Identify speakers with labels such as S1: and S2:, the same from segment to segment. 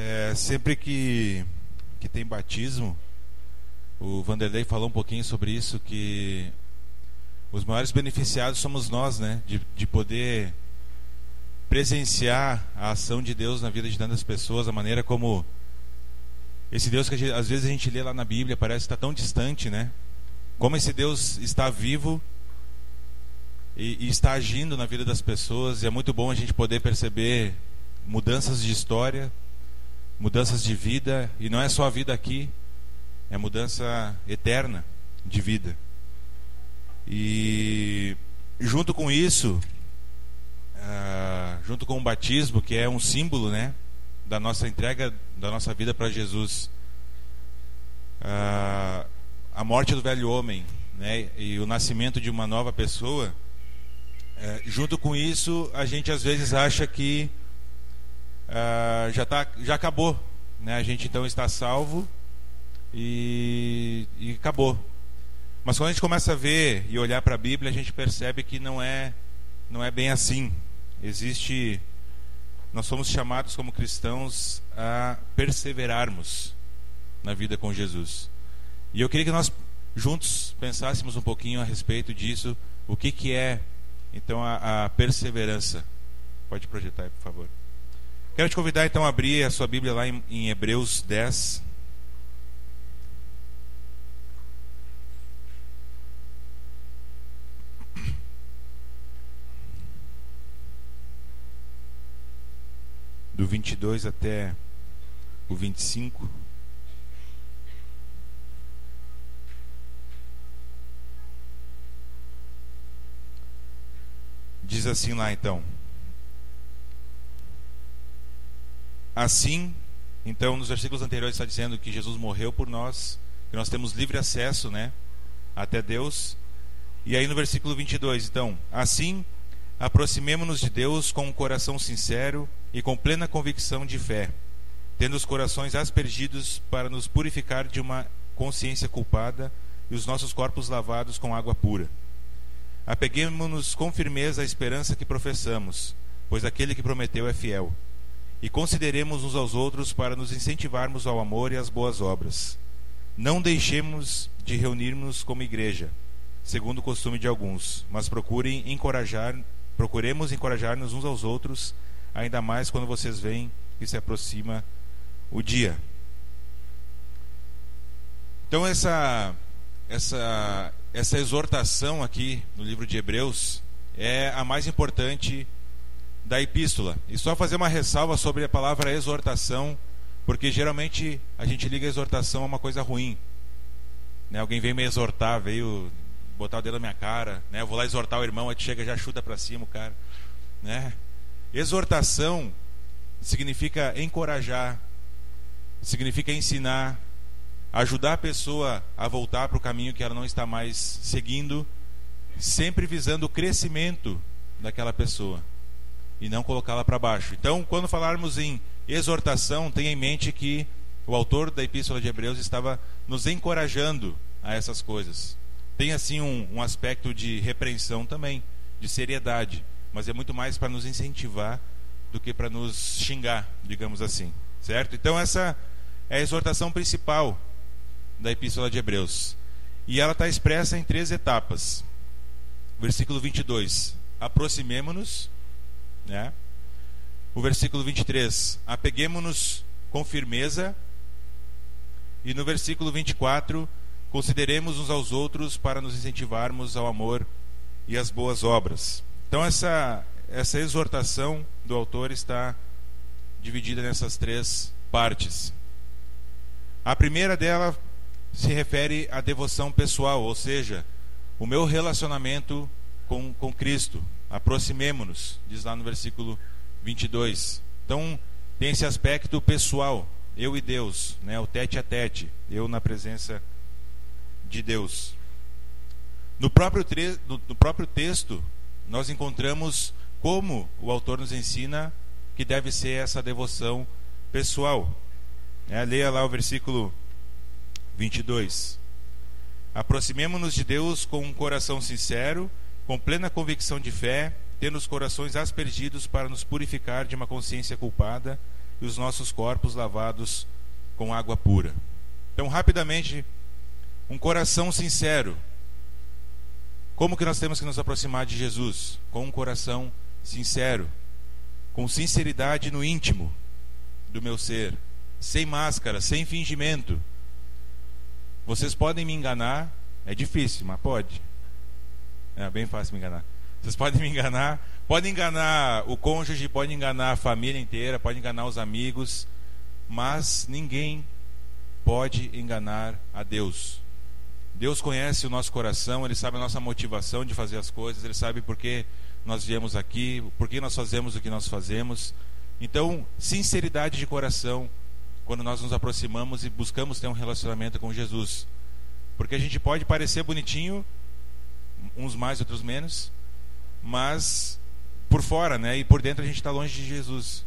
S1: É, sempre que, que tem batismo, o Vanderlei falou um pouquinho sobre isso, que os maiores beneficiados somos nós, né? De, de poder presenciar a ação de Deus na vida de tantas pessoas, a maneira como esse Deus que gente, às vezes a gente lê lá na Bíblia parece estar tão distante, né? Como esse Deus está vivo e, e está agindo na vida das pessoas, e é muito bom a gente poder perceber mudanças de história, mudanças de vida, e não é só a vida aqui, é mudança eterna de vida. E junto com isso, uh, junto com o batismo, que é um símbolo, né, da nossa entrega da nossa vida para Jesus, uh, a morte do velho homem, né, e o nascimento de uma nova pessoa. Uh, junto com isso, a gente às vezes acha que uh, já, tá, já acabou. Né? A gente então está salvo e, e acabou. Mas quando a gente começa a ver e olhar para a Bíblia, a gente percebe que não é, não é bem assim. Existe. Nós somos chamados como cristãos a perseverarmos na vida com Jesus. E eu queria que nós juntos pensássemos um pouquinho a respeito disso, o que, que é então a, a perseverança. Pode projetar aí, por favor. Quero te convidar então a abrir a sua Bíblia lá em, em Hebreus 10. Do 22 até o 25. Diz assim lá então. Assim, então, nos versículos anteriores está dizendo que Jesus morreu por nós, que nós temos livre acesso, né, até Deus. E aí no versículo 22, então, assim, aproximemo-nos de Deus com um coração sincero e com plena convicção de fé, tendo os corações aspergidos para nos purificar de uma consciência culpada e os nossos corpos lavados com água pura. Apeguemos-nos com firmeza à esperança que professamos, pois aquele que prometeu é fiel e consideremos uns aos outros para nos incentivarmos ao amor e às boas obras. Não deixemos de reunirmos como igreja, segundo o costume de alguns, mas procurem encorajar, procuremos encorajar-nos uns aos outros, ainda mais quando vocês veem que se aproxima o dia. Então essa essa essa exortação aqui no livro de Hebreus é a mais importante da epístola. E só fazer uma ressalva sobre a palavra exortação, porque geralmente a gente liga a exortação a uma coisa ruim. Né? Alguém veio me exortar, veio botar o dedo na minha cara, né? Eu vou lá exortar o irmão, aí chega já chuta para cima o cara, né? Exortação significa encorajar, significa ensinar, ajudar a pessoa a voltar para o caminho que ela não está mais seguindo, sempre visando o crescimento daquela pessoa e não colocá-la para baixo. Então, quando falarmos em exortação, tenha em mente que o autor da Epístola de Hebreus estava nos encorajando a essas coisas. Tem assim um, um aspecto de repreensão também, de seriedade, mas é muito mais para nos incentivar do que para nos xingar, digamos assim, certo? Então essa é a exortação principal da Epístola de Hebreus. E ela está expressa em três etapas. Versículo 22. Aproximemo-nos né? O versículo 23, apeguemos-nos com firmeza. E no versículo 24, consideremos uns aos outros para nos incentivarmos ao amor e às boas obras. Então essa essa exortação do autor está dividida nessas três partes. A primeira dela se refere à devoção pessoal, ou seja, o meu relacionamento com, com Cristo, aproximemo-nos, diz lá no versículo 22. Então, tem esse aspecto pessoal, eu e Deus, né, o tete a tete, eu na presença de Deus. No próprio, no, no próprio texto, nós encontramos como o autor nos ensina que deve ser essa devoção pessoal. É, leia lá o versículo 22. Aproximemo-nos de Deus com um coração sincero com plena convicção de fé, tendo os corações aspergidos para nos purificar de uma consciência culpada e os nossos corpos lavados com água pura. Então, rapidamente, um coração sincero. Como que nós temos que nos aproximar de Jesus? Com um coração sincero, com sinceridade no íntimo do meu ser, sem máscara, sem fingimento. Vocês podem me enganar, é difícil, mas pode. É bem fácil me enganar. Vocês podem me enganar, podem enganar o cônjuge, podem enganar a família inteira, podem enganar os amigos, mas ninguém pode enganar a Deus. Deus conhece o nosso coração, Ele sabe a nossa motivação de fazer as coisas, Ele sabe por que nós viemos aqui, por que nós fazemos o que nós fazemos. Então, sinceridade de coração quando nós nos aproximamos e buscamos ter um relacionamento com Jesus. Porque a gente pode parecer bonitinho, uns mais, outros menos, mas por fora, né? E por dentro a gente está longe de Jesus.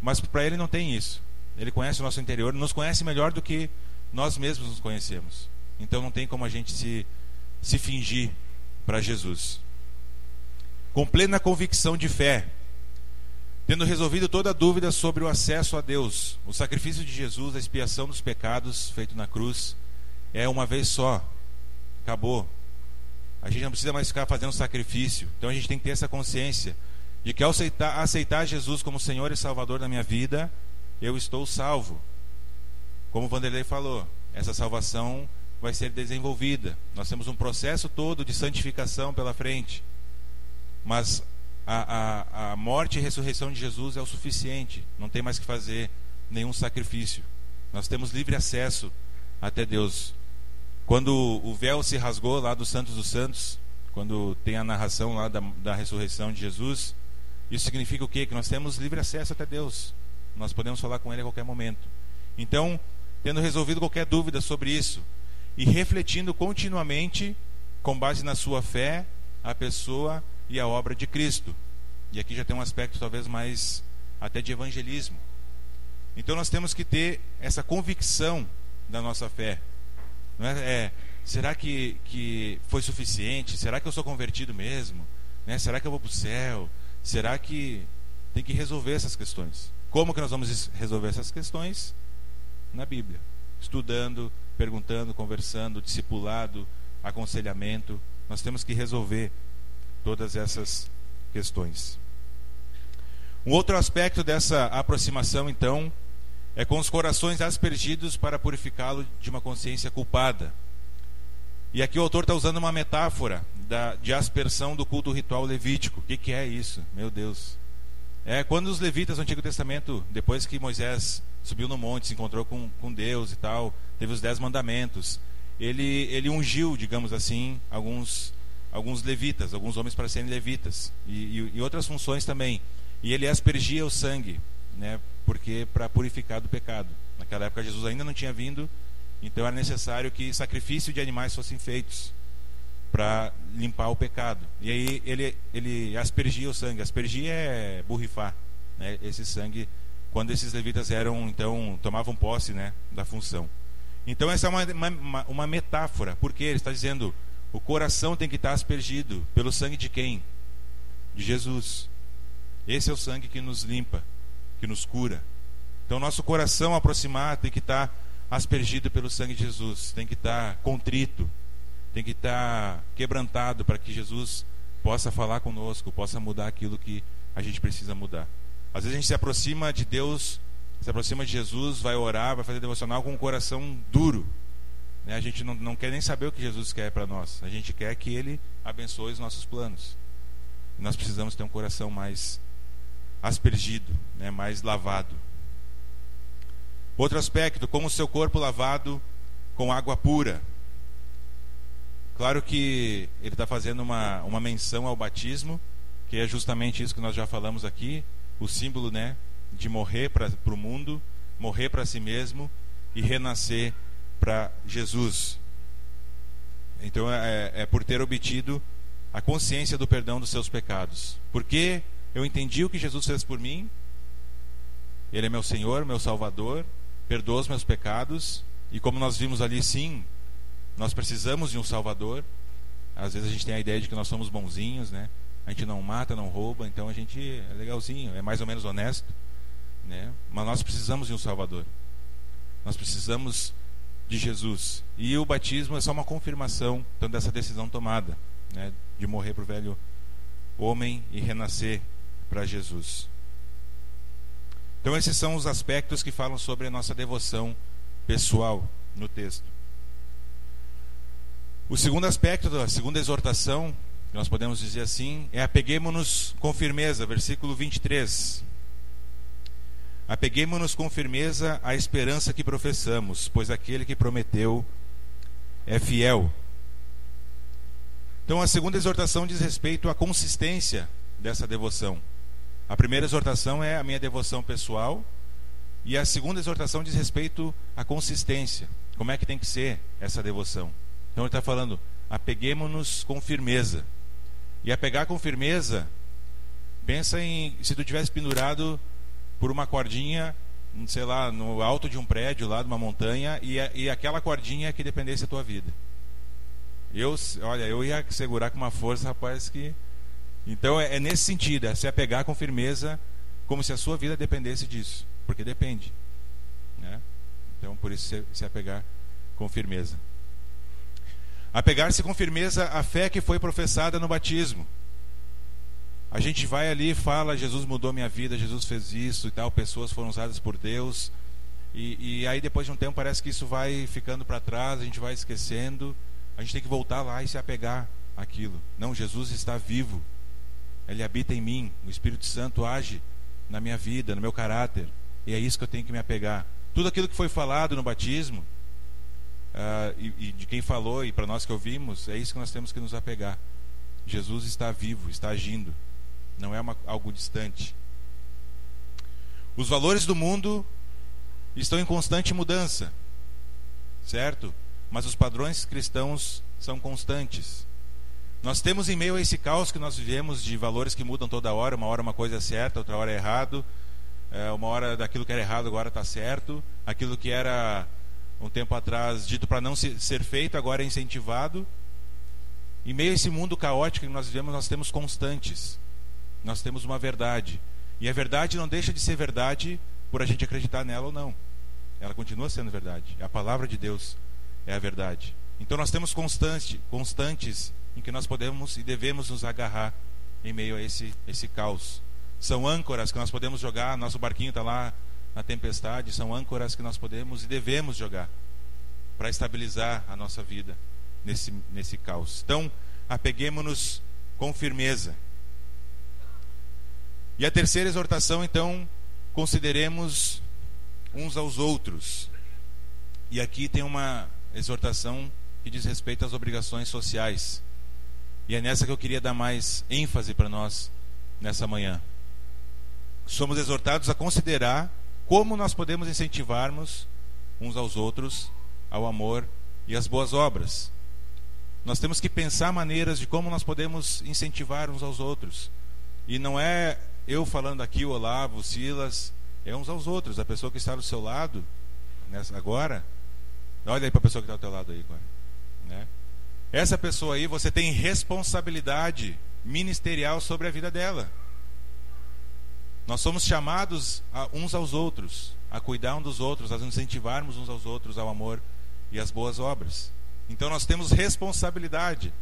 S1: Mas para Ele não tem isso. Ele conhece o nosso interior, nos conhece melhor do que nós mesmos nos conhecemos. Então não tem como a gente se, se fingir para Jesus. Com plena convicção de fé, tendo resolvido toda dúvida sobre o acesso a Deus, o sacrifício de Jesus, a expiação dos pecados feito na cruz, é uma vez só. Acabou. A gente não precisa mais ficar fazendo sacrifício. Então a gente tem que ter essa consciência de que ao aceitar, aceitar Jesus como Senhor e Salvador da minha vida, eu estou salvo. Como Vanderlei falou, essa salvação vai ser desenvolvida. Nós temos um processo todo de santificação pela frente. Mas a, a, a morte e ressurreição de Jesus é o suficiente. Não tem mais que fazer nenhum sacrifício. Nós temos livre acesso até Deus. Quando o véu se rasgou lá dos Santos dos Santos, quando tem a narração lá da, da ressurreição de Jesus, isso significa o quê? Que nós temos livre acesso até Deus. Nós podemos falar com Ele a qualquer momento. Então, tendo resolvido qualquer dúvida sobre isso e refletindo continuamente, com base na sua fé, a pessoa e a obra de Cristo. E aqui já tem um aspecto talvez mais até de evangelismo. Então nós temos que ter essa convicção da nossa fé. Não é, é será que, que foi suficiente? Será que eu sou convertido mesmo? Né? Será que eu vou para o céu? Será que tem que resolver essas questões? Como que nós vamos resolver essas questões? Na Bíblia. Estudando, perguntando, conversando, discipulado, aconselhamento. Nós temos que resolver todas essas questões. Um outro aspecto dessa aproximação, então, é com os corações aspergidos para purificá-lo de uma consciência culpada. E aqui o autor está usando uma metáfora da, de aspersão do culto ritual levítico. O que, que é isso? Meu Deus. É quando os levitas do Antigo Testamento, depois que Moisés subiu no monte, se encontrou com, com Deus e tal, teve os dez mandamentos, ele, ele ungiu, digamos assim, alguns alguns levitas, alguns homens para serem levitas e, e, e outras funções também. E ele aspergia o sangue, né, porque para purificar do pecado. Naquela época Jesus ainda não tinha vindo, então era necessário que sacrifício de animais fossem feitos para limpar o pecado. E aí ele, ele aspergia o sangue. Aspergia é borrifar, né, esse sangue quando esses levitas eram então tomavam posse, né, da função. Então essa é uma, uma, uma metáfora, porque ele está dizendo o coração tem que estar aspergido pelo sangue de quem? De Jesus. Esse é o sangue que nos limpa, que nos cura. Então, nosso coração aproximar tem que estar aspergido pelo sangue de Jesus, tem que estar contrito, tem que estar quebrantado para que Jesus possa falar conosco, possa mudar aquilo que a gente precisa mudar. Às vezes a gente se aproxima de Deus, se aproxima de Jesus, vai orar, vai fazer devocional com o coração duro, né? A gente não, não quer nem saber o que Jesus quer para nós. A gente quer que Ele abençoe os nossos planos. E nós precisamos ter um coração mais aspergido, né? mais lavado. Outro aspecto, como o seu corpo lavado com água pura. Claro que ele está fazendo uma, uma menção ao batismo, que é justamente isso que nós já falamos aqui, o símbolo né, de morrer para o mundo, morrer para si mesmo e renascer para Jesus. Então é, é, por ter obtido a consciência do perdão dos seus pecados. Porque eu entendi o que Jesus fez por mim. Ele é meu Senhor, meu Salvador, perdoa os meus pecados. E como nós vimos ali, sim, nós precisamos de um Salvador. Às vezes a gente tem a ideia de que nós somos bonzinhos, né? A gente não mata, não rouba, então a gente é legalzinho, é mais ou menos honesto. né? Mas nós precisamos de um Salvador. Nós precisamos de Jesus. E o batismo é só uma confirmação então, dessa decisão tomada, né? de morrer para o velho homem e renascer para Jesus. Então, esses são os aspectos que falam sobre a nossa devoção pessoal no texto. O segundo aspecto da segunda exortação, que nós podemos dizer assim, é apeguemos-nos com firmeza, versículo 23. Apeguemos-nos com firmeza à esperança que professamos, pois aquele que prometeu é fiel. Então, a segunda exortação diz respeito à consistência dessa devoção. A primeira exortação é a minha devoção pessoal, e a segunda exortação diz respeito à consistência. Como é que tem que ser essa devoção? Então, ele está falando: apeguemos-nos com firmeza. E apegar com firmeza, pensa em se tu tivesse pendurado por uma cordinha, sei lá, no alto de um prédio, lá de uma montanha, e, e aquela cordinha que dependesse da tua vida. Eu, olha, eu ia segurar com uma força, rapaz, que. Então é, é nesse sentido, é se apegar com firmeza, como se a sua vida dependesse disso, porque depende. Né? Então por isso se, se apegar com firmeza. Apegar-se com firmeza à fé que foi professada no batismo. A gente vai ali e fala: Jesus mudou minha vida, Jesus fez isso e tal, pessoas foram usadas por Deus. E, e aí depois de um tempo parece que isso vai ficando para trás, a gente vai esquecendo. A gente tem que voltar lá e se apegar àquilo. Não, Jesus está vivo. Ele habita em mim. O Espírito Santo age na minha vida, no meu caráter. E é isso que eu tenho que me apegar. Tudo aquilo que foi falado no batismo, uh, e, e de quem falou e para nós que ouvimos, é isso que nós temos que nos apegar. Jesus está vivo, está agindo não é uma, algo distante. Os valores do mundo estão em constante mudança, certo? Mas os padrões cristãos são constantes. Nós temos em meio a esse caos que nós vivemos de valores que mudam toda hora, uma hora uma coisa é certa, outra hora é errado, é, uma hora daquilo que era errado agora está certo, aquilo que era um tempo atrás dito para não ser feito agora é incentivado. Em meio a esse mundo caótico que nós vivemos, nós temos constantes nós temos uma verdade. E a verdade não deixa de ser verdade por a gente acreditar nela ou não. Ela continua sendo verdade. A palavra de Deus é a verdade. Então nós temos constante, constantes em que nós podemos e devemos nos agarrar em meio a esse, esse caos. São âncoras que nós podemos jogar, nosso barquinho está lá na tempestade, são âncoras que nós podemos e devemos jogar para estabilizar a nossa vida nesse, nesse caos. Então, apeguemos-nos com firmeza. E a terceira exortação, então, consideremos uns aos outros. E aqui tem uma exortação que diz respeito às obrigações sociais. E é nessa que eu queria dar mais ênfase para nós nessa manhã. Somos exortados a considerar como nós podemos incentivarmos uns aos outros ao amor e às boas obras. Nós temos que pensar maneiras de como nós podemos incentivar uns aos outros. E não é eu falando aqui, o Olavo, o Silas, é uns aos outros. A pessoa que está do seu lado, nessa, agora, olha aí para a pessoa que está do teu lado aí agora. Né? Essa pessoa aí, você tem responsabilidade ministerial sobre a vida dela. Nós somos chamados a, uns aos outros, a cuidar um dos outros, a incentivarmos uns aos outros ao amor e às boas obras. Então nós temos responsabilidade.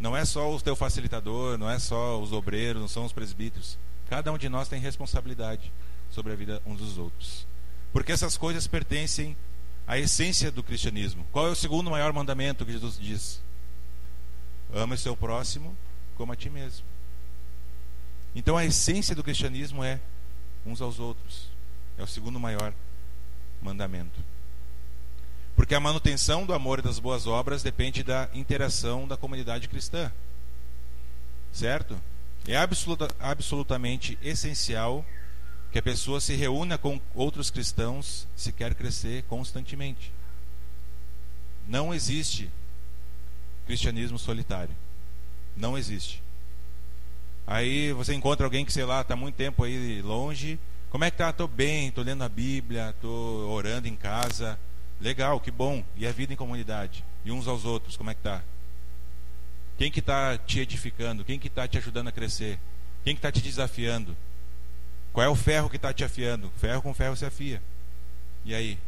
S1: Não é só o teu facilitador, não é só os obreiros, não são os presbíteros. Cada um de nós tem responsabilidade sobre a vida uns dos outros. Porque essas coisas pertencem à essência do cristianismo. Qual é o segundo maior mandamento que Jesus diz? Ama seu próximo como a ti mesmo. Então a essência do cristianismo é uns aos outros. É o segundo maior mandamento. Porque a manutenção do amor e das boas obras depende da interação da comunidade cristã. Certo? É absoluta, absolutamente essencial que a pessoa se reúna com outros cristãos se quer crescer constantemente. Não existe cristianismo solitário. Não existe. Aí você encontra alguém que, sei lá, está muito tempo aí longe. Como é que tá? Estou bem, estou lendo a Bíblia, estou orando em casa. Legal, que bom. E a vida em comunidade? E uns aos outros, como é que tá? Quem que está te edificando? Quem que está te ajudando a crescer? Quem que está te desafiando? Qual é o ferro que está te afiando? Ferro com ferro se afia. E aí?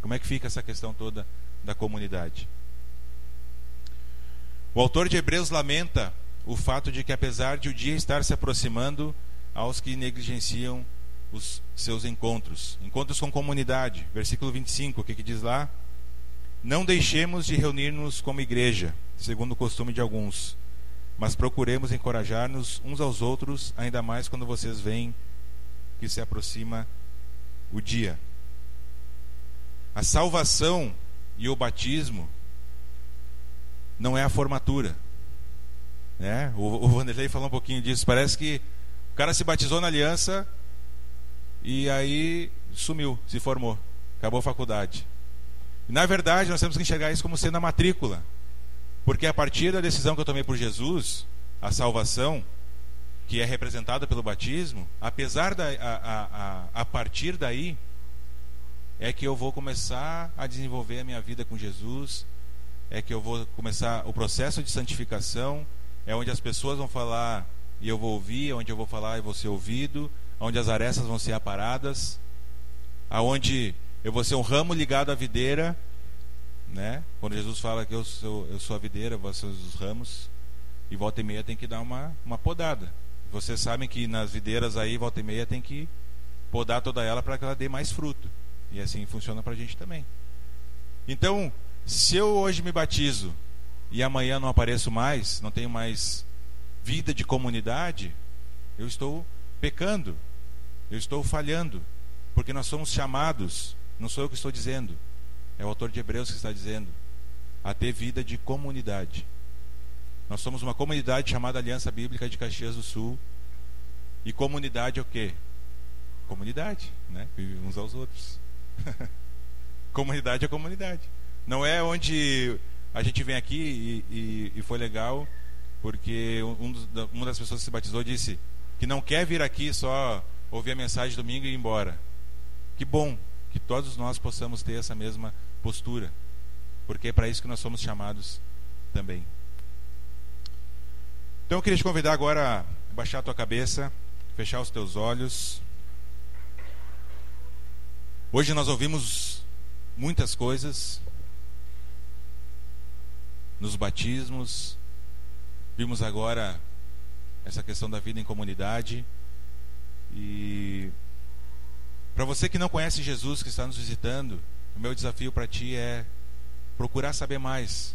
S1: Como é que fica essa questão toda da comunidade? O autor de Hebreus lamenta o fato de que, apesar de o dia estar se aproximando, aos que negligenciam os seus encontros. Encontros com comunidade. Versículo 25, o que, que diz lá? Não deixemos de reunir-nos como igreja, segundo o costume de alguns, mas procuremos encorajar-nos uns aos outros, ainda mais quando vocês veem que se aproxima o dia. A salvação e o batismo não é a formatura. Né? O, o Vanderlei falou um pouquinho disso. Parece que o cara se batizou na aliança e aí sumiu, se formou, acabou a faculdade. E, na verdade, nós temos que enxergar isso como sendo a matrícula. Porque a partir da decisão que eu tomei por Jesus, a salvação, que é representada pelo batismo, apesar da a, a, a, partir daí é que eu vou começar a desenvolver a minha vida com Jesus, é que eu vou começar o processo de santificação, é onde as pessoas vão falar e eu vou ouvir, é onde eu vou falar e vou ser ouvido, onde as arestas vão ser aparadas, aonde eu vou ser um ramo ligado à videira, né? Quando Jesus fala que eu sou, eu sou a videira, vocês os ramos, e volta e meia tem que dar uma, uma podada. Vocês sabem que nas videiras aí, volta e meia tem que podar toda ela para que ela dê mais fruto. E assim funciona para a gente também. Então, se eu hoje me batizo e amanhã não apareço mais, não tenho mais vida de comunidade, eu estou pecando, eu estou falhando, porque nós somos chamados, não sou eu que estou dizendo, é o autor de Hebreus que está dizendo, a ter vida de comunidade. Nós somos uma comunidade chamada Aliança Bíblica de Caxias do Sul. E comunidade é o quê? Comunidade, né? Vive uns aos outros. comunidade é comunidade. Não é onde a gente vem aqui e, e, e foi legal, porque um dos, uma das pessoas que se batizou disse que não quer vir aqui só ouvir a mensagem domingo e ir embora. Que bom que todos nós possamos ter essa mesma postura, porque é para isso que nós somos chamados também. Então eu queria te convidar agora a baixar a tua cabeça, fechar os teus olhos. Hoje nós ouvimos muitas coisas nos batismos, vimos agora essa questão da vida em comunidade e para você que não conhece Jesus, que está nos visitando, o meu desafio para ti é procurar saber mais.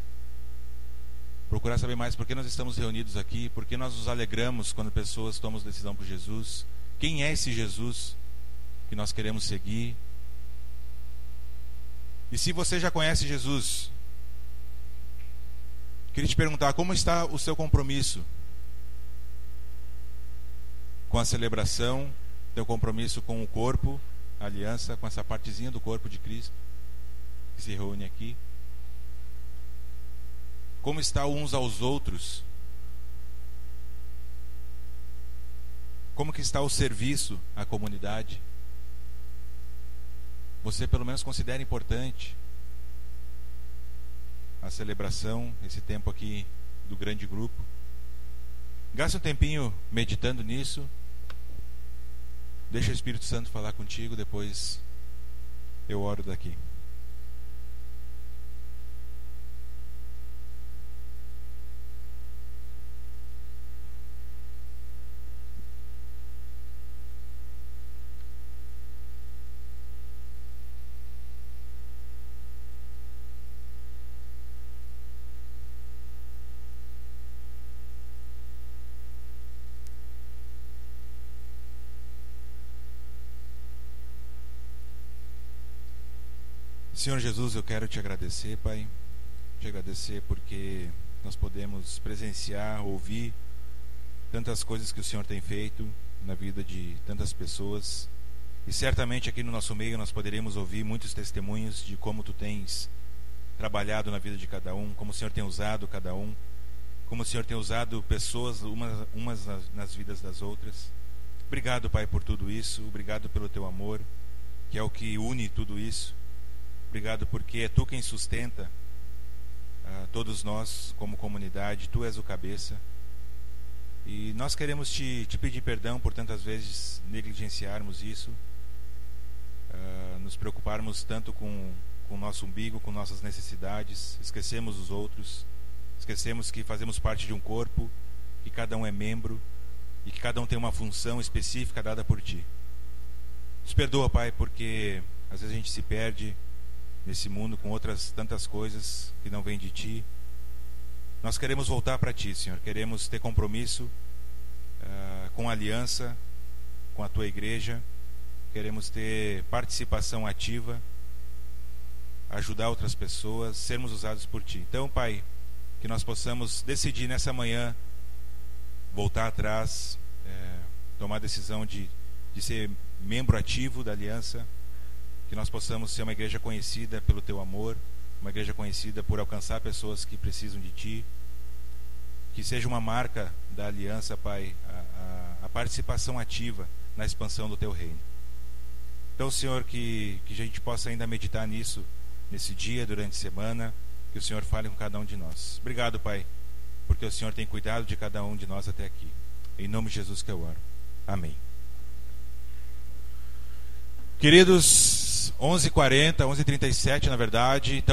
S1: Procurar saber mais por que nós estamos reunidos aqui, por que nós nos alegramos quando pessoas tomam decisão por Jesus. Quem é esse Jesus que nós queremos seguir? E se você já conhece Jesus, queria te perguntar como está o seu compromisso com a celebração, teu compromisso com o corpo, a aliança, com essa partezinha do corpo de Cristo que se reúne aqui. Como está uns aos outros? Como que está o serviço à comunidade? você pelo menos considera importante a celebração, esse tempo aqui do grande grupo. Gaste um tempinho meditando nisso. Deixa o Espírito Santo falar contigo, depois eu oro daqui. Senhor Jesus, eu quero te agradecer, Pai. Te agradecer porque nós podemos presenciar, ouvir tantas coisas que o Senhor tem feito na vida de tantas pessoas. E certamente aqui no nosso meio nós poderemos ouvir muitos testemunhos de como tu tens trabalhado na vida de cada um, como o Senhor tem usado cada um, como o Senhor tem usado pessoas umas, umas nas, nas vidas das outras. Obrigado, Pai, por tudo isso. Obrigado pelo teu amor, que é o que une tudo isso. Obrigado porque é tu quem sustenta uh, todos nós como comunidade, tu és o cabeça. E nós queremos te, te pedir perdão por tantas vezes negligenciarmos isso, uh, nos preocuparmos tanto com, com o nosso umbigo, com nossas necessidades, esquecemos os outros, esquecemos que fazemos parte de um corpo, que cada um é membro e que cada um tem uma função específica dada por ti. Nos perdoa, Pai, porque às vezes a gente se perde nesse mundo com outras tantas coisas que não vêm de ti. Nós queremos voltar para ti, Senhor. Queremos ter compromisso uh, com a aliança, com a tua igreja. Queremos ter participação ativa, ajudar outras pessoas, sermos usados por ti. Então, Pai, que nós possamos decidir nessa manhã voltar atrás, é, tomar a decisão de, de ser membro ativo da aliança, que nós possamos ser uma igreja conhecida pelo teu amor, uma igreja conhecida por alcançar pessoas que precisam de ti, que seja uma marca da aliança, Pai, a, a, a participação ativa na expansão do teu reino. Então, Senhor, que, que a gente possa ainda meditar nisso, nesse dia, durante a semana, que o Senhor fale com cada um de nós. Obrigado, Pai porque o Senhor tem cuidado de cada um de nós até aqui. Em nome de Jesus que eu oro. Amém. Queridos, 11h40, 11h37 na verdade. Então